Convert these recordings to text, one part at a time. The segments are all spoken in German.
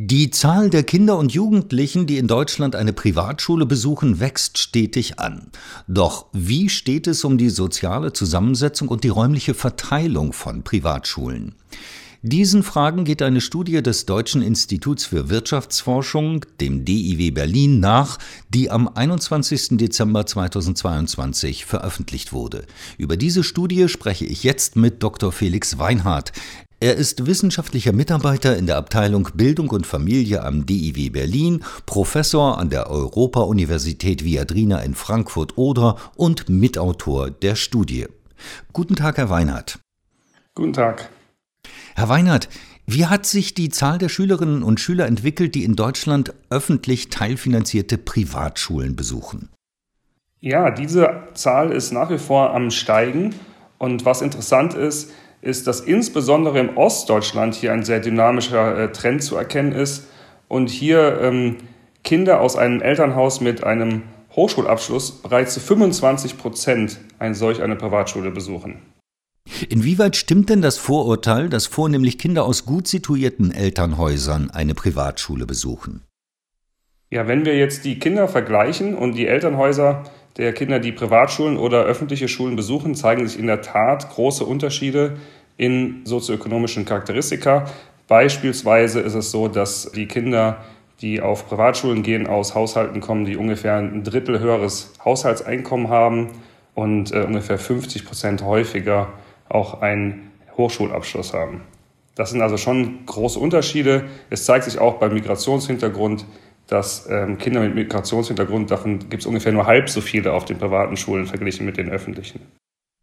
Die Zahl der Kinder und Jugendlichen, die in Deutschland eine Privatschule besuchen, wächst stetig an. Doch wie steht es um die soziale Zusammensetzung und die räumliche Verteilung von Privatschulen? Diesen Fragen geht eine Studie des Deutschen Instituts für Wirtschaftsforschung, dem DIW Berlin, nach, die am 21. Dezember 2022 veröffentlicht wurde. Über diese Studie spreche ich jetzt mit Dr. Felix Weinhardt. Er ist wissenschaftlicher Mitarbeiter in der Abteilung Bildung und Familie am DIW Berlin, Professor an der Europa-Universität Viadrina in Frankfurt-Oder und Mitautor der Studie. Guten Tag, Herr Weinhardt. Guten Tag. Herr Weinhardt, wie hat sich die Zahl der Schülerinnen und Schüler entwickelt, die in Deutschland öffentlich teilfinanzierte Privatschulen besuchen? Ja, diese Zahl ist nach wie vor am Steigen. Und was interessant ist, ist, dass insbesondere im Ostdeutschland hier ein sehr dynamischer äh, Trend zu erkennen ist und hier ähm, Kinder aus einem Elternhaus mit einem Hochschulabschluss bereits zu 25 Prozent eine solch eine Privatschule besuchen. Inwieweit stimmt denn das Vorurteil, dass vornehmlich Kinder aus gut situierten Elternhäusern eine Privatschule besuchen? Ja, wenn wir jetzt die Kinder vergleichen und die Elternhäuser der Kinder, die Privatschulen oder öffentliche Schulen besuchen, zeigen sich in der Tat große Unterschiede in sozioökonomischen Charakteristika. Beispielsweise ist es so, dass die Kinder, die auf Privatschulen gehen, aus Haushalten kommen, die ungefähr ein Drittel höheres Haushaltseinkommen haben und äh, ungefähr 50 Prozent häufiger auch einen Hochschulabschluss haben. Das sind also schon große Unterschiede. Es zeigt sich auch beim Migrationshintergrund, dass ähm, Kinder mit Migrationshintergrund, davon gibt es ungefähr nur halb so viele auf den privaten Schulen verglichen mit den öffentlichen.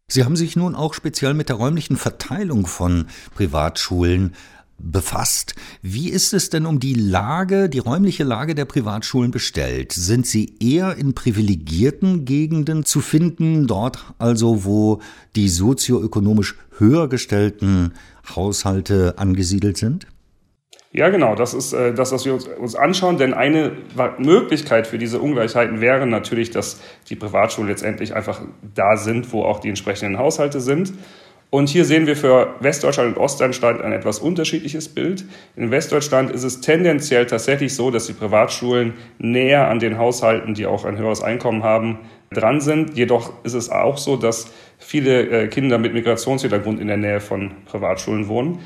Sie haben sich nun auch speziell mit der räumlichen Verteilung von Privatschulen befasst. Wie ist es denn um die Lage, die räumliche Lage der Privatschulen bestellt? Sind sie eher in privilegierten Gegenden zu finden, dort also, wo die sozioökonomisch höher gestellten Haushalte angesiedelt sind? Ja, genau, das ist äh, das, was wir uns, anschauen. Denn eine Möglichkeit für diese Ungleichheiten wäre natürlich, dass die Privatschulen letztendlich einfach da sind, wo auch die entsprechenden Haushalte sind. Und hier sehen wir für Westdeutschland und Ostdeutschland ein etwas unterschiedliches Bild. In Westdeutschland ist es tendenziell tatsächlich so, dass die Privatschulen näher an den Haushalten, die auch ein höheres Einkommen haben, dran sind. Jedoch ist es auch so, dass viele äh, Kinder mit Migrationshintergrund in der Nähe von Privatschulen wohnen.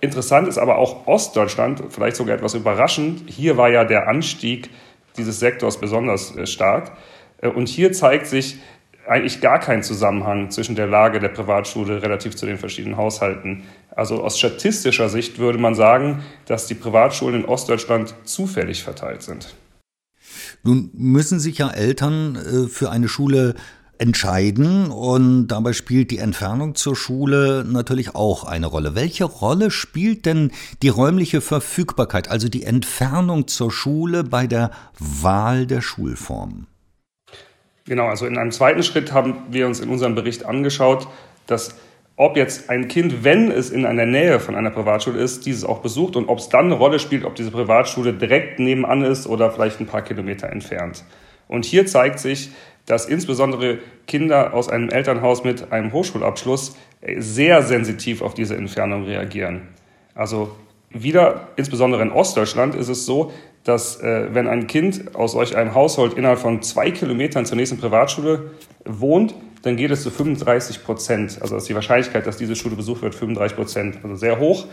Interessant ist aber auch Ostdeutschland, vielleicht sogar etwas überraschend. Hier war ja der Anstieg dieses Sektors besonders äh, stark. Äh, und hier zeigt sich, eigentlich gar kein Zusammenhang zwischen der Lage der Privatschule relativ zu den verschiedenen Haushalten. Also aus statistischer Sicht würde man sagen, dass die Privatschulen in Ostdeutschland zufällig verteilt sind. Nun müssen sich ja Eltern äh, für eine Schule entscheiden und dabei spielt die Entfernung zur Schule natürlich auch eine Rolle. Welche Rolle spielt denn die räumliche Verfügbarkeit, also die Entfernung zur Schule bei der Wahl der Schulform? Genau, also in einem zweiten Schritt haben wir uns in unserem Bericht angeschaut, dass ob jetzt ein Kind, wenn es in einer Nähe von einer Privatschule ist, dieses auch besucht und ob es dann eine Rolle spielt, ob diese Privatschule direkt nebenan ist oder vielleicht ein paar Kilometer entfernt. Und hier zeigt sich, dass insbesondere Kinder aus einem Elternhaus mit einem Hochschulabschluss sehr sensitiv auf diese Entfernung reagieren. Also wieder, insbesondere in Ostdeutschland, ist es so, dass äh, wenn ein Kind aus solch einem Haushalt innerhalb von zwei Kilometern zur nächsten Privatschule wohnt, dann geht es zu 35 Prozent. Also ist die Wahrscheinlichkeit, dass diese Schule besucht wird, 35 Prozent. Also sehr hoch.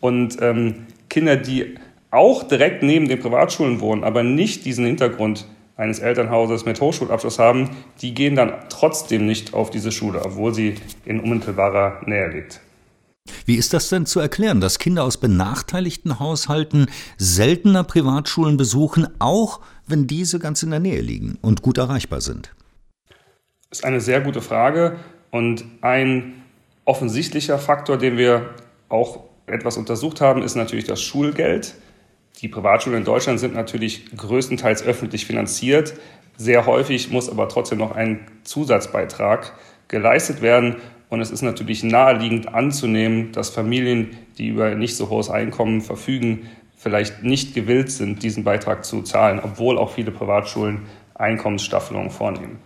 Und ähm, Kinder, die auch direkt neben den Privatschulen wohnen, aber nicht diesen Hintergrund eines Elternhauses mit Hochschulabschluss haben, die gehen dann trotzdem nicht auf diese Schule, obwohl sie in unmittelbarer Nähe liegt. Wie ist das denn zu erklären, dass Kinder aus benachteiligten Haushalten seltener Privatschulen besuchen, auch wenn diese ganz in der Nähe liegen und gut erreichbar sind? Das ist eine sehr gute Frage und ein offensichtlicher Faktor, den wir auch etwas untersucht haben, ist natürlich das Schulgeld. Die Privatschulen in Deutschland sind natürlich größtenteils öffentlich finanziert. Sehr häufig muss aber trotzdem noch ein Zusatzbeitrag geleistet werden. Und es ist natürlich naheliegend anzunehmen, dass Familien, die über nicht so hohes Einkommen verfügen, vielleicht nicht gewillt sind, diesen Beitrag zu zahlen, obwohl auch viele Privatschulen Einkommensstaffelungen vornehmen.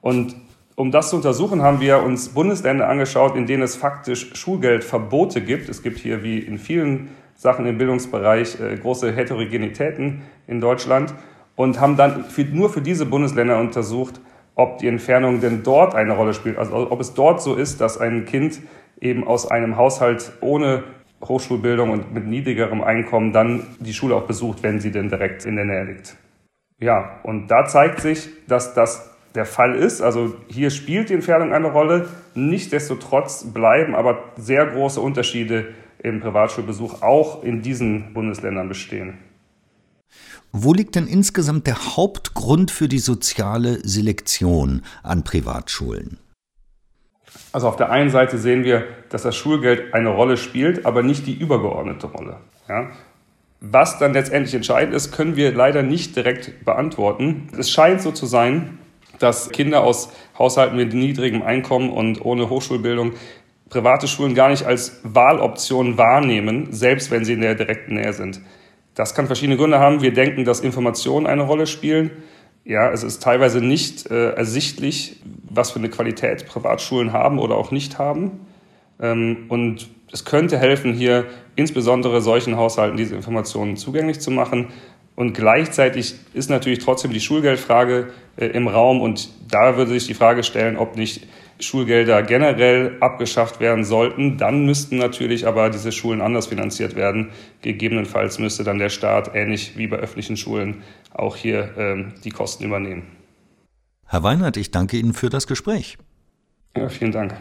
Und um das zu untersuchen, haben wir uns Bundesländer angeschaut, in denen es faktisch Schulgeldverbote gibt. Es gibt hier wie in vielen Sachen im Bildungsbereich, äh, große Heterogenitäten in Deutschland und haben dann für, nur für diese Bundesländer untersucht, ob die Entfernung denn dort eine Rolle spielt. Also ob es dort so ist, dass ein Kind eben aus einem Haushalt ohne Hochschulbildung und mit niedrigerem Einkommen dann die Schule auch besucht, wenn sie denn direkt in der Nähe liegt. Ja, und da zeigt sich, dass das der Fall ist. Also hier spielt die Entfernung eine Rolle. Nichtsdestotrotz bleiben aber sehr große Unterschiede im Privatschulbesuch auch in diesen Bundesländern bestehen. Wo liegt denn insgesamt der Hauptgrund für die soziale Selektion an Privatschulen? Also auf der einen Seite sehen wir, dass das Schulgeld eine Rolle spielt, aber nicht die übergeordnete Rolle. Ja? Was dann letztendlich entscheidend ist, können wir leider nicht direkt beantworten. Es scheint so zu sein, dass Kinder aus Haushalten mit niedrigem Einkommen und ohne Hochschulbildung private Schulen gar nicht als Wahloption wahrnehmen, selbst wenn sie in der direkten Nähe sind. Das kann verschiedene Gründe haben. Wir denken, dass Informationen eine Rolle spielen. Ja, es ist teilweise nicht äh, ersichtlich, was für eine Qualität Privatschulen haben oder auch nicht haben. Ähm, und es könnte helfen, hier insbesondere solchen Haushalten diese Informationen zugänglich zu machen. Und gleichzeitig ist natürlich trotzdem die Schulgeldfrage äh, im Raum. Und da würde sich die Frage stellen, ob nicht Schulgelder generell abgeschafft werden sollten. Dann müssten natürlich aber diese Schulen anders finanziert werden. Gegebenenfalls müsste dann der Staat, ähnlich wie bei öffentlichen Schulen, auch hier ähm, die Kosten übernehmen. Herr Weinert, ich danke Ihnen für das Gespräch. Ja, vielen Dank.